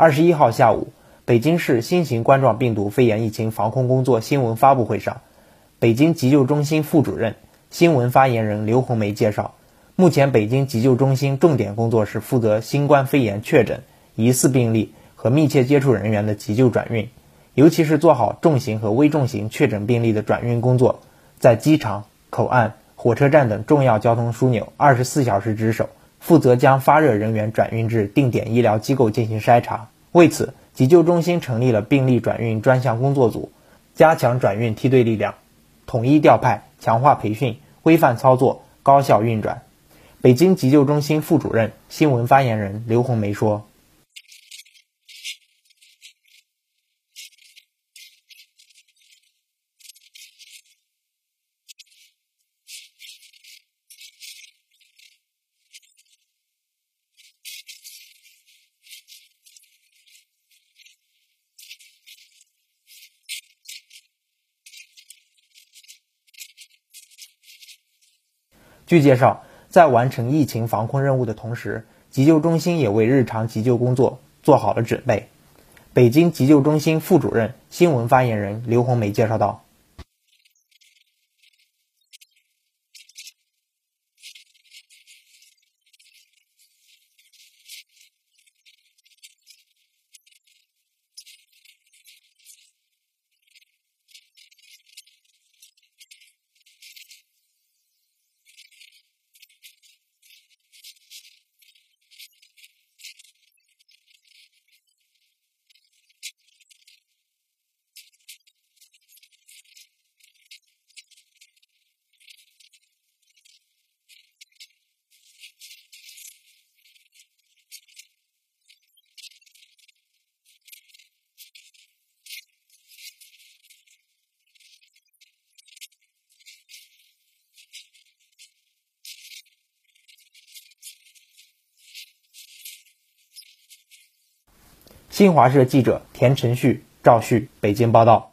二十一号下午，北京市新型冠状病毒肺炎疫情防控工作新闻发布会上，北京急救中心副主任、新闻发言人刘红梅介绍，目前北京急救中心重点工作是负责新冠肺炎确诊、疑似病例和密切接触人员的急救转运，尤其是做好重型和危重型确诊病例的转运工作，在机场、口岸、火车站等重要交通枢纽二十四小时值守。负责将发热人员转运至定点医疗机构进行筛查。为此，急救中心成立了病例转运专项工作组，加强转运梯队力量，统一调派，强化培训，规范操作，高效运转。北京急救中心副主任、新闻发言人刘红梅说。据介绍，在完成疫情防控任务的同时，急救中心也为日常急救工作做好了准备。北京急救中心副主任、新闻发言人刘红梅介绍道。新华社记者田晨旭、赵旭北京报道。